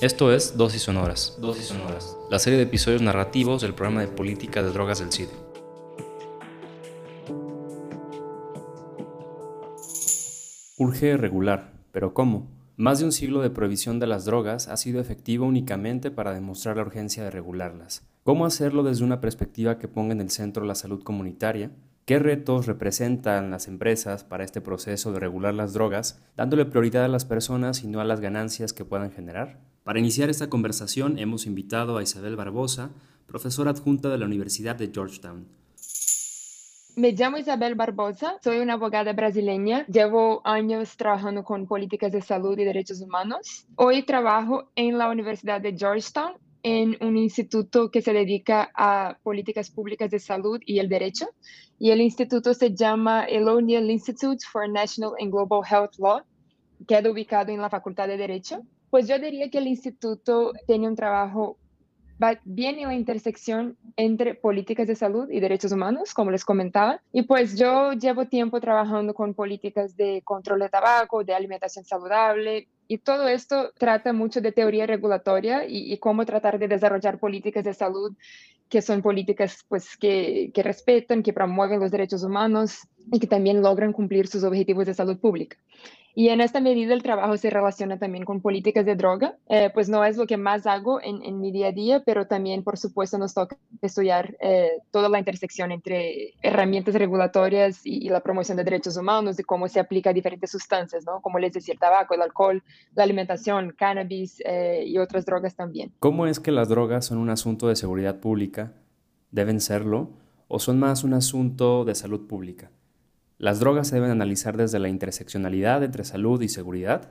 Esto es Dosis Sonoras. Dosis Sonoras. La serie de episodios narrativos del programa de política de drogas del CIDE. Urge regular, pero ¿cómo? Más de un siglo de prohibición de las drogas ha sido efectivo únicamente para demostrar la urgencia de regularlas. ¿Cómo hacerlo desde una perspectiva que ponga en el centro la salud comunitaria? ¿Qué retos representan las empresas para este proceso de regular las drogas, dándole prioridad a las personas y no a las ganancias que puedan generar? Para iniciar esta conversación hemos invitado a Isabel Barbosa, profesora adjunta de la Universidad de Georgetown. Me llamo Isabel Barbosa, soy una abogada brasileña, llevo años trabajando con políticas de salud y derechos humanos. Hoy trabajo en la Universidad de Georgetown en un instituto que se dedica a políticas públicas de salud y el derecho. Y el instituto se llama el Institute for National and Global Health Law, queda ubicado en la Facultad de Derecho. Pues yo diría que el instituto tiene un trabajo bien en la intersección entre políticas de salud y derechos humanos, como les comentaba. Y pues yo llevo tiempo trabajando con políticas de control de tabaco, de alimentación saludable, y todo esto trata mucho de teoría regulatoria y, cómo tratar de desarrollar políticas de salud que son políticas pues, que respetan, que promueven los derechos humanos y que también logran cumplir sus objetivos de salud pública. Y en esta medida el trabajo se relaciona también con políticas de droga, eh, pues no es lo que más hago en, mi día a día, pero también por supuesto nos toca estudiar eh, toda la intersección entre herramientas regulatorias y, la promoción de derechos humanos, y cómo se aplica a diferentes sustancias, ¿no? Como les decía, el tabaco, el alcohol, la alimentación, cannabis eh, y otras drogas también. ¿Cómo es que las drogas son un asunto de seguridad pública? ¿Deben serlo? ¿O son más un asunto de salud pública? ¿Las drogas se deben analizar desde la interseccionalidad entre salud y seguridad?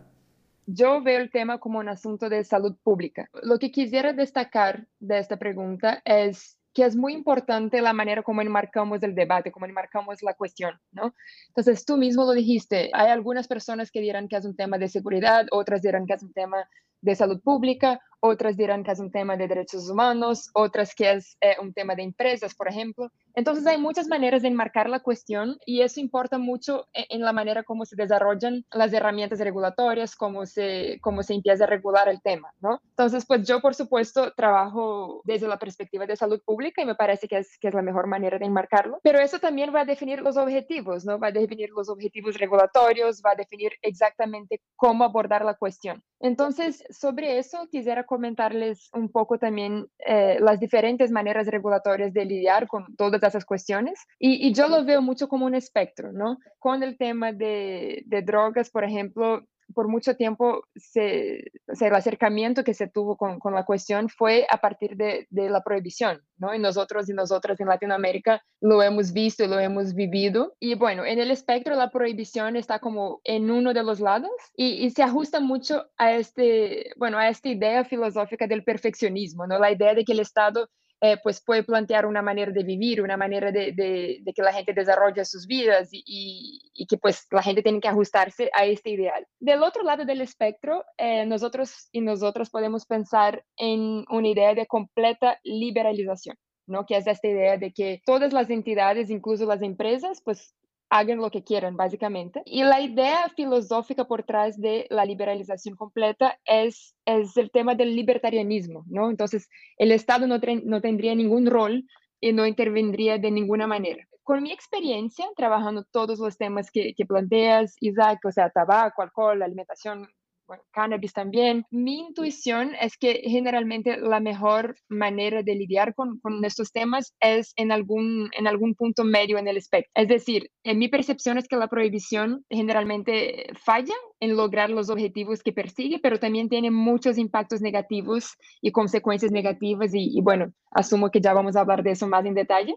Yo veo el tema como un asunto de salud pública. Lo que quisiera destacar de esta pregunta es que es muy importante la manera como enmarcamos el debate, como enmarcamos la cuestión, ¿no? Entonces, tú mismo lo dijiste, hay algunas personas que dirán que es un tema de seguridad, otras dirán que es un tema de salud pública, otras dirán que es un tema de derechos humanos, otras que es eh, un tema de empresas, por ejemplo. Entonces hay muchas maneras de enmarcar la cuestión y eso importa mucho en, en, la manera como se desarrollan las herramientas regulatorias, cómo se, cómo se empieza a regular el tema, ¿no? Entonces, pues yo, por supuesto, trabajo desde la perspectiva de salud pública y me parece que es, que es la mejor manera de enmarcarlo, pero eso también va a definir los objetivos, ¿no? Va a definir los objetivos regulatorios, va a definir exactamente cómo abordar la cuestión. Entonces, sobre eso quisiera comentarles un poco también eh, las diferentes maneras regulatorias de lidiar con todas esas cuestiones. Y, y, yo lo veo mucho como un espectro, ¿no? Con el tema de, de drogas, por ejemplo, por mucho tiempo se, o sea, el acercamiento que se tuvo con, con la cuestión fue a partir de, de, la prohibición, ¿no? Y nosotros y nosotras en Latinoamérica lo hemos visto y lo hemos vivido. Y bueno, en el espectro la prohibición está como en uno de los lados y, y se ajusta mucho a, este, bueno, a esta idea filosófica del perfeccionismo, ¿no? La idea de que el Estado eh, pues puede plantear una manera de vivir, una manera de, que la gente desarrolle sus vidas y, que pues la gente tiene que ajustarse a este ideal. Del otro lado del espectro, eh, nosotros y nosotros podemos pensar en una idea de completa liberalización. ¿no? que es esta idea de que todas las entidades, incluso las empresas, pues hagan lo que quieran, básicamente. Y la idea filosófica por detrás de la liberalización completa es, es el tema del libertarianismo, ¿no? Entonces, el Estado no, no tendría ningún rol y no intervendría de ninguna manera. Con mi experiencia trabajando todos los temas que, que planteas, Isaac, o sea, tabaco, alcohol, alimentación, bueno, cannabis también. Mi intuición es que generalmente la mejor manera de lidiar con, estos temas es en algún, en algún punto medio en el espectro. Es decir, en mi percepción es que la prohibición generalmente falla en lograr los objetivos que persigue, pero también tiene muchos impactos negativos y consecuencias negativas y bueno, asumo que ya vamos a hablar de eso más en detalle.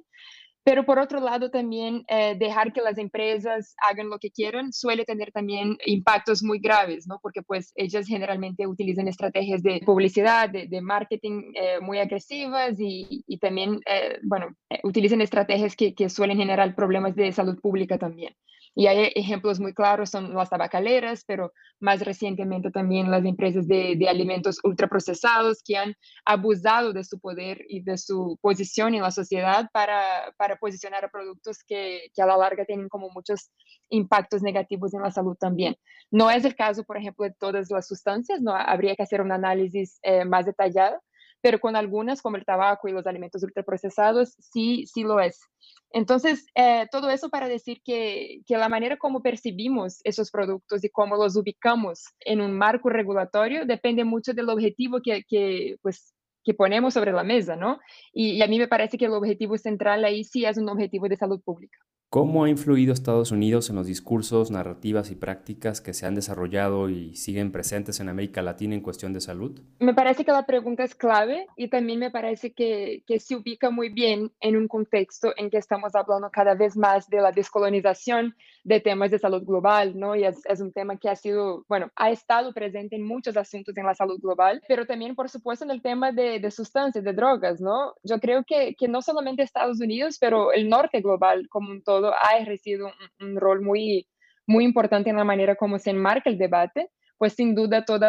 Pero por otro lado, también eh, dejar que las empresas hagan lo que quieran suele tener también impactos muy graves, ¿no? Porque pues ellas generalmente utilizan estrategias de publicidad, de, marketing eh, muy agresivas y, también, eh, bueno, utilizan estrategias que, que, suelen generar problemas de salud pública también. Y hay ejemplos muy claros, son las tabacaleras, pero más recientemente también las empresas de, de, alimentos ultraprocesados que han abusado de su poder y de su posición en la sociedad para, para posicionar a productos que, que, a la larga tienen como muchos impactos negativos en la salud también. No es el caso, por ejemplo, de todas las sustancias, no habría que hacer un análisis eh, más detallado, pero con algunas, como el tabaco y los alimentos ultraprocesados, sí, sí lo es. Entonces, eh, todo eso para decir que, que, la manera como percibimos esos productos y cómo los ubicamos en un marco regulatorio depende mucho del objetivo que, que pues, que ponemos sobre la mesa, ¿no? Y, y a mí me parece que el objetivo central ahí sí es un objetivo de salud pública. ¿Cómo ha influido Estados Unidos en los discursos, narrativas y prácticas que se han desarrollado y siguen presentes en América Latina en cuestión de salud? Me parece que la pregunta es clave y también me parece que, que se ubica muy bien en un contexto en que estamos hablando cada vez más de la descolonización de temas de salud global, ¿no? Y es, es un tema que ha sido, bueno, ha estado presente en muchos asuntos en la salud global, pero también, por supuesto, en el tema de, de sustancias, de drogas, ¿no? Yo creo que, que no solamente Estados Unidos, pero el norte global como un todo ha ejercido un, un, rol muy, muy importante en la manera como se enmarca el debate, pues sin duda todo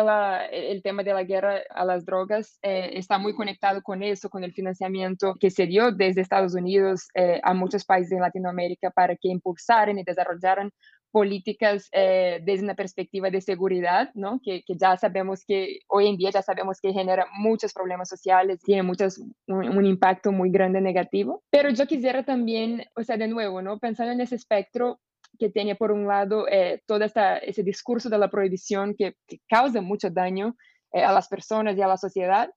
el tema de la guerra a las drogas eh, está muy conectado con eso, con el financiamiento que se dio desde Estados Unidos eh, a muchos países de Latinoamérica para que impulsaran y desarrollaran políticas eh, desde una perspectiva de seguridad, ¿no? Que, que, ya sabemos que hoy en día ya sabemos que genera muchos problemas sociales, tiene muchos, un, un, impacto muy grande negativo. Pero yo quisiera también, o sea, de nuevo, ¿no? Pensando en ese espectro, que tiene por un lado eh, todo esta, ese discurso de la prohibición que, que causa mucho daño eh, a las personas y a la sociedad.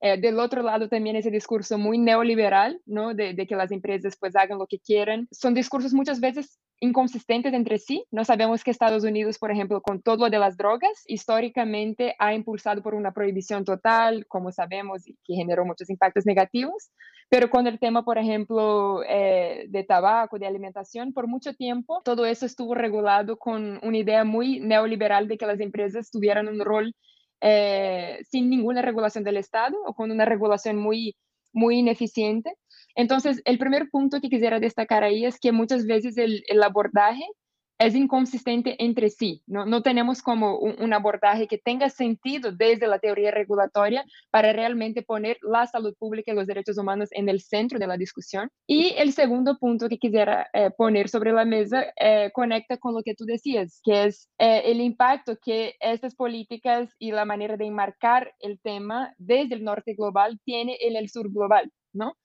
Eh, del otro lado también ese discurso muy neoliberal, ¿no? De, de, que las empresas pues hagan lo que quieran. Son discursos muchas veces inconsistentes entre sí. No sabemos que Estados Unidos, por ejemplo, con todo lo de las drogas, históricamente ha impulsado por una prohibición total, como sabemos, y que generó muchos impactos negativos. Pero con el tema, por ejemplo, eh, de tabaco, de alimentación, por mucho tiempo todo eso estuvo regulado con una idea muy neoliberal de que las empresas tuvieran un rol eh, sin ninguna regulación del Estado o con una regulación muy, muy ineficiente. Entonces, el primer punto que quisiera destacar ahí es que muchas veces el, el abordaje es inconsistente entre sí. No, no tenemos como un, un, abordaje que tenga sentido desde la teoría regulatoria para realmente poner la salud pública y los derechos humanos en el centro de la discusión. Y el segundo punto que quisiera eh, poner sobre la mesa eh, conecta con lo que tú decías, que es eh, el impacto que estas políticas y la manera de enmarcar el tema desde el norte global tiene en el sur global, ¿no?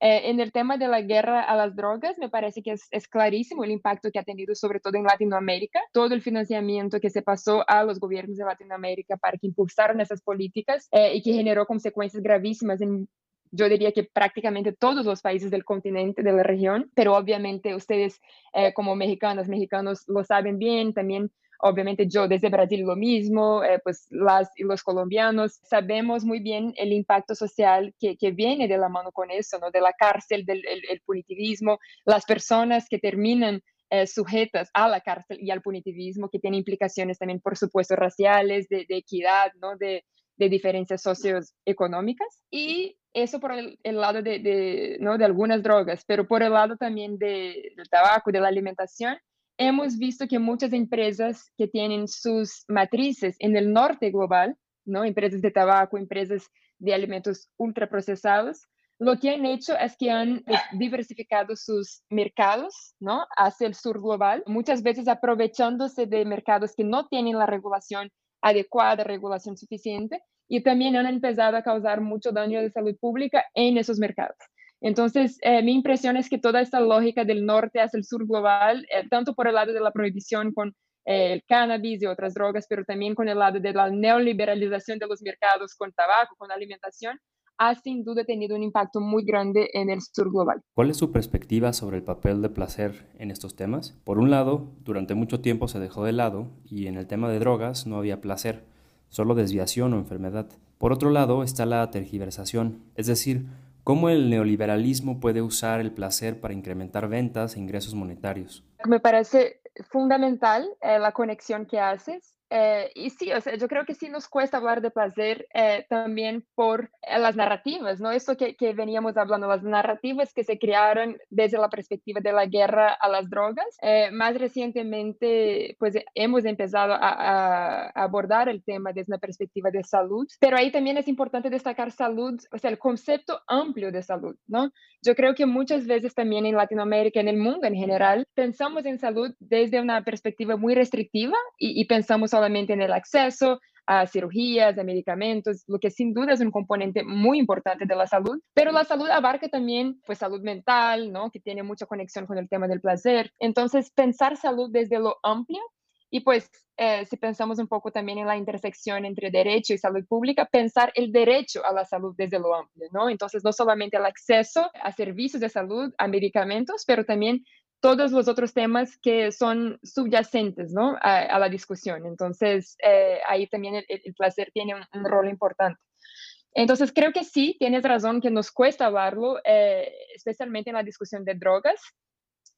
Eh, en el tema de la guerra a las drogas, me parece que es, clarísimo el impacto que ha tenido, sobre todo en Latinoamérica, todo el financiamiento que se pasó a los gobiernos de Latinoamérica para que impulsaran esas políticas eh, y que generó consecuencias gravísimas en yo diría que prácticamente todos los países del continente, de la región, pero obviamente ustedes eh, como mexicanas, mexicanos lo saben bien, también Obviamente yo desde Brasil lo mismo, eh, pues las y los colombianos sabemos muy bien el impacto social que, que viene de la mano con eso, ¿no? De la cárcel, del el, punitivismo, las personas que terminan eh, sujetas a la cárcel y al punitivismo, que tiene implicaciones también, por supuesto, raciales, de, de equidad, ¿no? De, de diferencias socioeconómicas. Y eso por el, lado de, de, ¿no? de algunas drogas, pero por el lado también de, del tabaco, de la alimentación, hemos visto que muchas empresas que tienen sus matrices en el norte global, ¿no? empresas de tabaco, empresas de alimentos ultraprocesados, lo que han hecho es que han diversificado sus mercados ¿no? hacia el sur global, muchas veces aprovechándose de mercados que no tienen la regulación adecuada, regulación suficiente, y también han empezado a causar mucho daño de salud pública en esos mercados. Entonces, eh, mi impresión es que toda esta lógica del norte hacia el sur global, eh, tanto por el lado de la prohibición con eh, el cannabis y otras drogas, pero también con el lado de la neoliberalización de los mercados con tabaco, con alimentación, ha sin duda tenido un impacto muy grande en el sur global. ¿Cuál es su perspectiva sobre el papel de placer en estos temas? Por un lado, durante mucho tiempo se dejó de lado y en el tema de drogas no había placer, solo desviación o enfermedad. Por otro lado está la tergiversación, es decir, ¿Cómo el neoliberalismo puede usar el placer para incrementar ventas e ingresos monetarios? Me parece fundamental eh, la conexión que haces Eh, y sí, o sea, yo creo que sí nos cuesta hablar de placer eh, también por eh, las narrativas, ¿no? Esto que, que, veníamos hablando, las narrativas que se crearon desde la perspectiva de la guerra a las drogas. más recientemente, pues hemos empezado a, a, abordar el tema desde una perspectiva de salud, pero ahí también es importante destacar salud, o sea, el concepto amplio de salud, ¿no? Yo creo que muchas veces también en Latinoamérica, en el mundo en general, pensamos en salud desde una perspectiva muy restrictiva y, y pensamos solamente en el acceso a cirugías, a medicamentos, lo que sin duda es un componente muy importante de la salud, pero la salud abarca también pues salud mental, ¿no? Que tiene mucha conexión con el tema del placer. Entonces, pensar salud desde lo amplio y pues eh, si pensamos un poco también en la intersección entre derecho y salud pública, pensar el derecho a la salud desde lo amplio, ¿no? Entonces, no solamente el acceso a servicios de salud, a medicamentos, pero también todos los otros temas que son subyacentes ¿no? a, la discusión. Entonces, eh, ahí también el, placer tiene un, rol importante. Entonces, creo que sí, tienes razón que nos cuesta hablarlo, eh, especialmente en la discusión de drogas.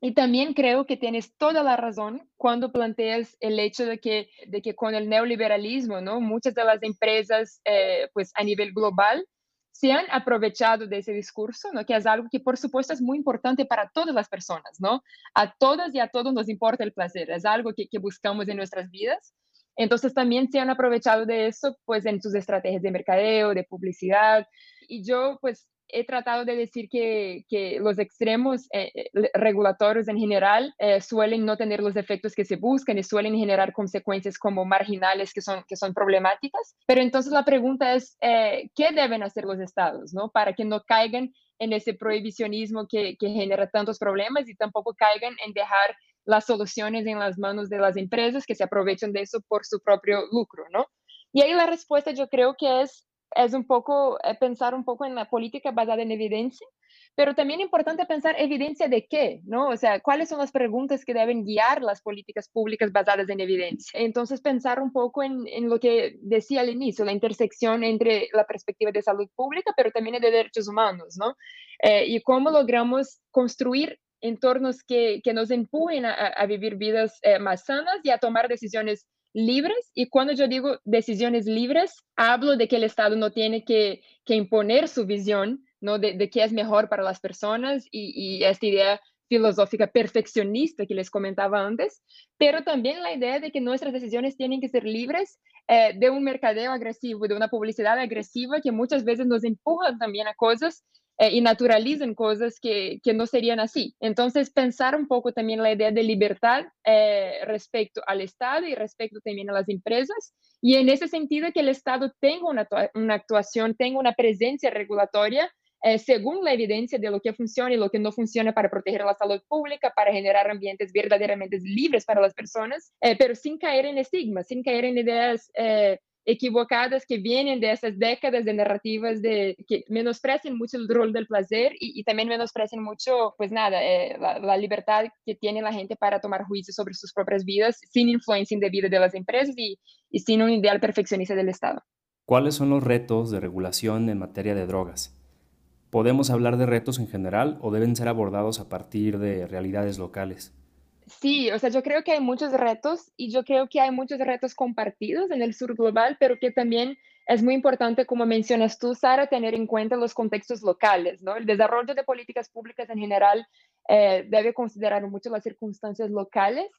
Y también creo que tienes toda la razón cuando planteas el hecho de que, de que con el neoliberalismo, ¿no? muchas de las empresas eh, pues a nivel global se han aprovechado de ese discurso, ¿no? que es algo que por supuesto es muy importante para todas las personas, ¿no? A todas y a todos nos importa el placer, es algo que, que buscamos en nuestras vidas. Entonces también se han aprovechado de eso pues en sus estrategias de mercadeo, de publicidad. Y yo pues he tratado de decir que, que los extremos eh, eh, regulatorios en general eh, suelen no tener los efectos que se buscan y suelen generar consecuencias como marginales que son, que son problemáticas. Pero entonces la pregunta es, ¿qué deben hacer los estados ¿no? para que no caigan en ese prohibicionismo que, que genera tantos problemas y tampoco caigan en dejar las soluciones en las manos de las empresas que se aprovechan de eso por su propio lucro, ¿no? Y ahí la respuesta yo creo que es es un poco eh, pensar un poco en la política basada en evidencia, pero también importante pensar evidencia de qué, ¿no? O sea, cuáles son las preguntas que deben guiar las políticas públicas basadas en evidencia. Entonces, pensar un poco en, en lo que decía al inicio, la intersección entre la perspectiva de salud pública, pero también de derechos humanos, ¿no? Eh, y cómo logramos construir entornos que, que nos empujen a, a vivir vidas eh, más sanas y a tomar decisiones libres y cuando yo digo decisiones libres, hablo de que el Estado no tiene que, imponer su visión ¿no? de, qué es mejor para las personas y, esta idea filosófica perfeccionista que les comentaba antes, pero también la idea de que nuestras decisiones tienen que ser libres eh, de un mercadeo agresivo, de una publicidad agresiva que muchas veces nos empuja también a cosas eh, y naturalizan cosas que, que, no serían así. Entonces, pensar un poco también la idea de libertad eh, respecto al Estado y respecto también a las empresas. Y en ese sentido, que el Estado tenga una, una actuación, tenga una presencia regulatoria eh, según la evidencia de lo que funciona y lo que no funciona para proteger la salud pública, para generar ambientes verdaderamente libres para las personas, pero sin caer en estigmas, sin caer en ideas equivocadas que vienen de esas décadas de narrativas de que menosprecian mucho el rol del placer y, también menosprecian mucho, pues nada, eh, la, libertad que tiene la gente para tomar juicios sobre sus propias vidas sin influencia indebida de las empresas y, y sin un ideal perfeccionista del Estado. ¿Cuáles son los retos de regulación en materia de drogas? ¿Podemos hablar de retos en general o deben ser abordados a partir de realidades locales? Sí, o sea, yo creo que hay muchos retos y yo creo que hay muchos retos compartidos en el sur global, pero que también es muy importante, como mencionas tú, Sara, tener en cuenta los contextos locales, ¿no? El desarrollo de políticas públicas en general eh, debe considerar mucho las circunstancias locales.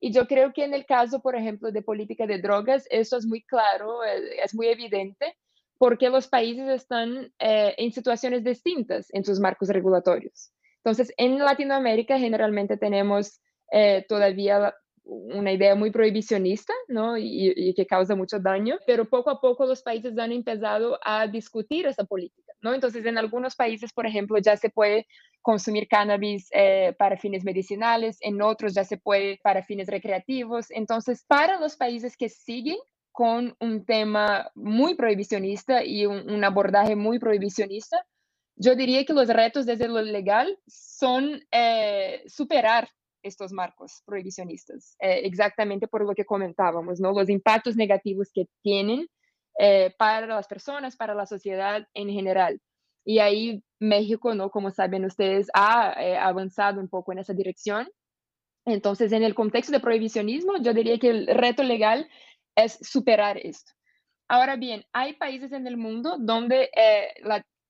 Y yo creo que en el caso, por ejemplo, de política de drogas, eso es muy claro, eh, es muy evidente, porque los países están eh, en situaciones distintas en sus marcos regulatorios. Entonces, en Latinoamérica generalmente tenemos eh, todavía una idea muy prohibicionista, ¿no? Y, que causa mucho daño, pero poco a poco los países han empezado a discutir esa política, ¿no? Entonces, en algunos países, por ejemplo, ya se puede consumir cannabis eh, para fines medicinales, en otros ya se puede para fines recreativos. Entonces, para los países que siguen con un tema muy prohibicionista y un abordaje muy prohibicionista, yo diría que los retos desde lo legal son eh, superar estos marcos prohibicionistas, eh, exactamente por lo que comentábamos, ¿no? Los impactos negativos que tienen eh, para las personas, para la sociedad en general. Y ahí México, ¿no? Como saben ustedes, ha avanzado un poco en esa dirección. Entonces, en el contexto de prohibicionismo, yo diría que el reto legal es superar esto. Ahora bien, hay países en el mundo donde eh,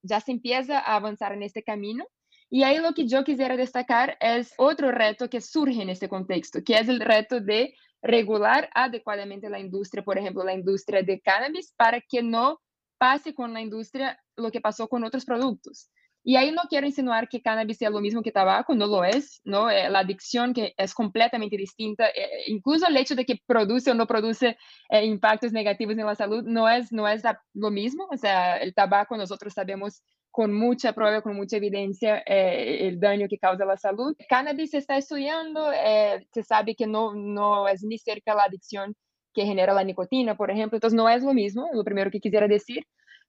ya se empieza a avanzar en este camino. Y ahí lo que yo quisiera destacar es otro reto que surge en este contexto, que es el reto de regular adecuadamente la industria, por ejemplo, la industria de cannabis, para que no pase con la industria lo que pasó con otros productos. Y ahí no quiero insinuar que cannabis sea lo mismo que tabaco, no lo es, ¿no? Eh, la adicción que es completamente distinta, eh, incluso el hecho de que produce o no produce eh, impactos negativos en la salud no es, no es lo mismo, o sea, el tabaco nosotros sabemos con mucha prueba, con mucha evidencia el daño que causa la salud. Cannabis se está estudiando, se sabe que no, no es ni cerca la adicción que genera la nicotina, por ejemplo, entonces no es lo mismo, lo primero que quisiera decir.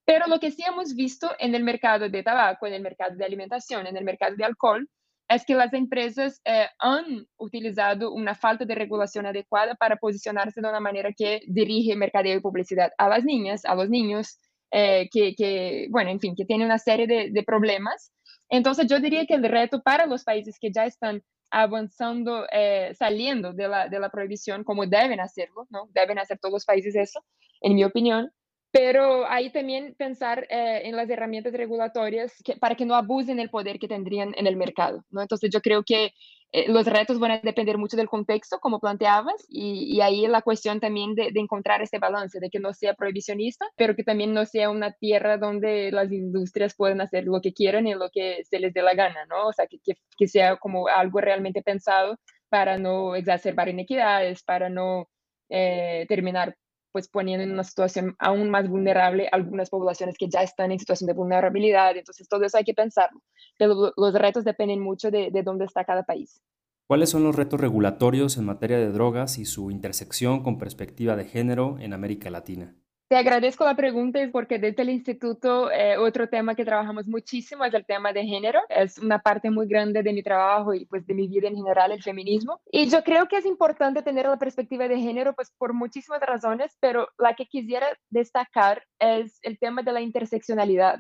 Pero lo que sí hemos visto en el mercado de tabaco, en el mercado de alimentación, en el mercado de alcohol, es que las empresas eh, han utilizado una falta de regulación adecuada para posicionarse de una manera que dirige mercadeo y publicidad a las niñas, a los niños, eh, que, bueno, en fin, que tiene una serie de, de, problemas. Entonces, yo diría que el reto para los países que ya están avanzando, eh, saliendo de la, de la prohibición, como deben hacerlo, ¿no? Deben hacer todos los países eso, en mi opinión, pero ahí también pensar eh, en las herramientas regulatorias para que no abusen el poder que tendrían en el mercado. ¿no? Entonces yo creo que eh, los retos van a depender mucho del contexto, como planteabas, y, ahí la cuestión también de, encontrar ese balance, de que no sea prohibicionista, pero que también no sea una tierra donde las industrias pueden hacer lo que quieran y lo que se les dé la gana, ¿no? O sea, que, que sea como algo realmente pensado para no exacerbar inequidades, para no eh, terminar pues poniendo en una situación aún más vulnerable algunas poblaciones que ya están en situación de vulnerabilidad. Entonces, todo eso hay que pensarlo. Pero los retos dependen mucho de, de dónde está cada país. ¿Cuáles son los retos regulatorios en materia de drogas y su intersección con perspectiva de género en América Latina? Te agradezco la pregunta porque desde el instituto eh, otro tema que trabajamos muchísimo es el tema de género. Es una parte muy grande de mi trabajo y pues de mi vida en general, el feminismo. Y yo creo que es importante tener la perspectiva de género pues por muchísimas razones, pero la que quisiera destacar es el tema de la interseccionalidad.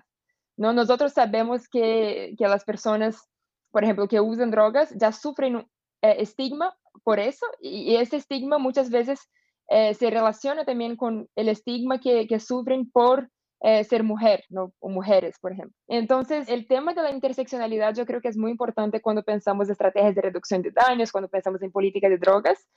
¿no? Nosotros sabemos que, que las personas, por ejemplo, que usan drogas ya sufren eh, estigma por eso y ese estigma muchas veces eh, se relaciona también con el estigma que, sufren por eh, ser mujer, o mujeres, por ejemplo. Entonces, el tema de la interseccionalidad yo creo que es muy importante cuando pensamos en estrategias de reducción de daños, cuando pensamos en política de drogas,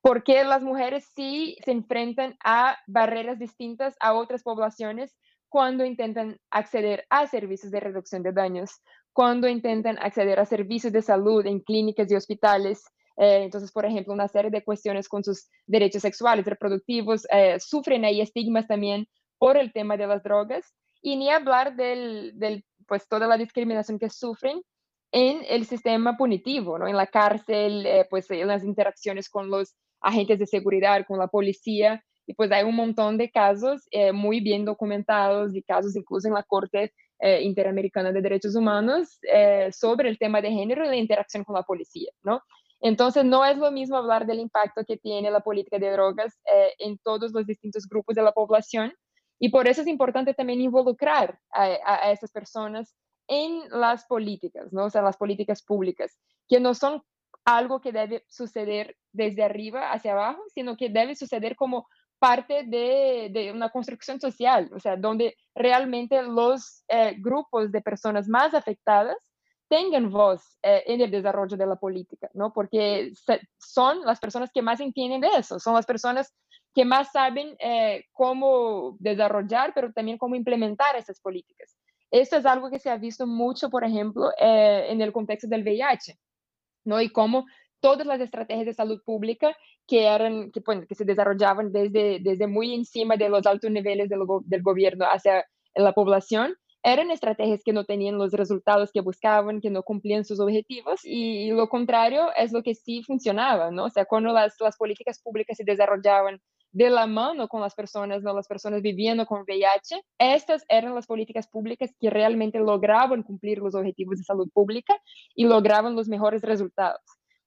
porque las mujeres sí se enfrentan a barreras distintas a otras poblaciones cuando intentan acceder a servicios de reducción de daños, cuando intentan acceder a servicios de salud en clínicas y hospitales, eh, entonces, por ejemplo, una serie de cuestiones con sus derechos sexuales, reproductivos, eh, sufren ahí estigmas también por el tema de las drogas. Y ni hablar del, del, pues, toda la discriminación que sufren en el sistema punitivo, ¿no? En la cárcel, eh, pues, en las interacciones con los agentes de seguridad, con la policía. Y pues hay un montón de casos muy bien documentados y casos incluso en la Corte Interamericana de Derechos Humanos sobre el tema de género y la interacción con la policía, ¿no? Entonces, no es lo mismo hablar del impacto que tiene la política de drogas eh, en todos los distintos grupos de la población y por eso es importante también involucrar a, esas personas en las políticas, ¿no? O sea, las políticas públicas, que no son algo que debe suceder desde arriba hacia abajo, sino que debe suceder como parte de, una construcción social, o sea, donde realmente los eh, grupos de personas más afectadas tengan voz eh, en el desarrollo de la política, ¿no? Porque son las personas que más entienden de eso, son las personas que más saben eh, cómo desarrollar, pero también cómo implementar esas políticas. Esto es algo que se ha visto mucho, por ejemplo, eh, en el contexto del VIH, ¿no? Y cómo todas las estrategias de salud pública que eran que, bueno, que se desarrollaban desde, desde muy encima de los altos niveles del, del gobierno hacia la población, eran estrategias que no tenían los resultados que buscaban, que no cumplían sus objetivos y, lo contrario es lo que sí funcionaba, ¿no? O sea, cuando las, las políticas públicas se desarrollaban de la mano con las personas, ¿no? las personas viviendo con VIH, estas eran las políticas públicas que realmente lograban cumplir los objetivos de salud pública y lograban los mejores resultados.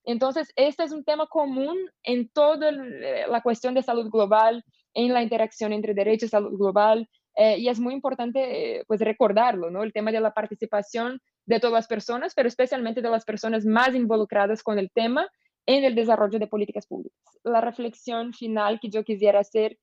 Entonces, este es un tema común en toda la cuestión de salud global, en la interacción entre derechos salud global, eh, y es muy importante pues recordarlo, ¿no? El tema de la participación de todas las personas, pero especialmente de las personas más involucradas con el tema en el desarrollo de políticas públicas. La reflexión final que yo quisiera hacer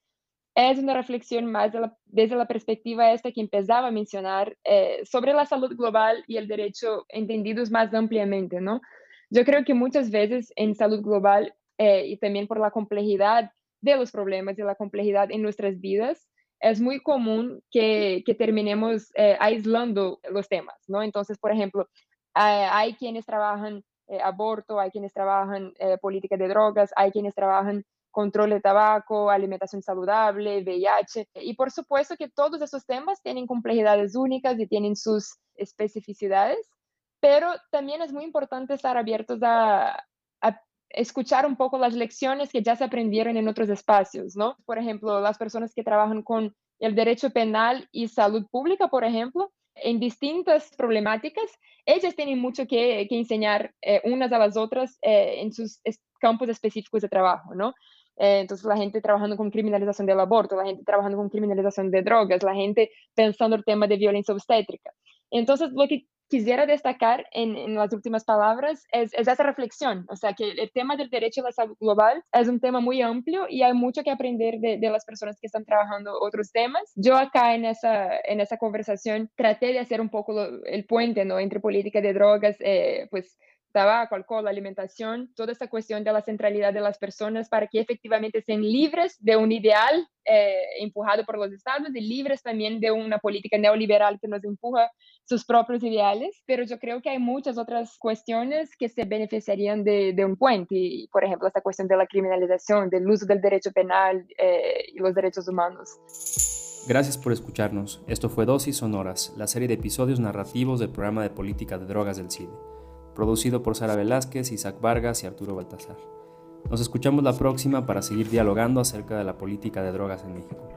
es una reflexión más desde la perspectiva esta que empezaba a mencionar eh, sobre la salud global y el derecho entendidos más ampliamente, ¿no? Yo creo que muchas veces en salud global eh, y también por la complejidad de los problemas y la complejidad en nuestras vidas, es muy común que, que terminemos eh, aislando los temas, ¿no? Entonces, por ejemplo, hay quienes trabajan aborto, hay quienes trabajan política de drogas, hay quienes trabajan control de tabaco, alimentación saludable, VIH. Y por supuesto que todos esos temas tienen complejidades únicas y tienen sus especificidades, pero también es muy importante estar abiertos a, escuchar un poco las lecciones que ya se aprendieron en otros espacios, ¿no? Por ejemplo, las personas que trabajan con el derecho penal y salud pública, por ejemplo, en distintas problemáticas, ellas tienen mucho que, enseñar eh, unas a las otras eh, en sus campos específicos de trabajo, ¿no? Eh, entonces, la gente trabajando con criminalización del aborto, la gente trabajando con criminalización de drogas, la gente pensando el tema de violencia obstétrica. Entonces, lo que quisiera destacar en, las últimas palabras es, esa reflexión, o sea, que el tema del derecho a la salud global es un tema muy amplio y hay mucho que aprender de, las personas que están trabajando otros temas. Yo acá en esa, en esa conversación traté de hacer un poco el puente, ¿no? Entre política de drogas, eh, pues tabaco, alcohol, alimentación, toda esta cuestión de la centralidad de las personas para que efectivamente sean libres de un ideal eh, empujado por los estados y libres también de una política neoliberal que nos empuja sus propios ideales. Pero yo creo que hay muchas otras cuestiones que se beneficiarían de, de un puente, por ejemplo, esta cuestión de la criminalización, del uso del derecho penal eh, y los derechos humanos. Gracias por escucharnos. Esto fue Dosis Sonoras, la serie de episodios narrativos del programa de política de drogas del CIDE producido por Sara Velázquez, Isaac Vargas y Arturo Baltazar. Nos escuchamos la próxima para seguir dialogando acerca de la política de drogas en México.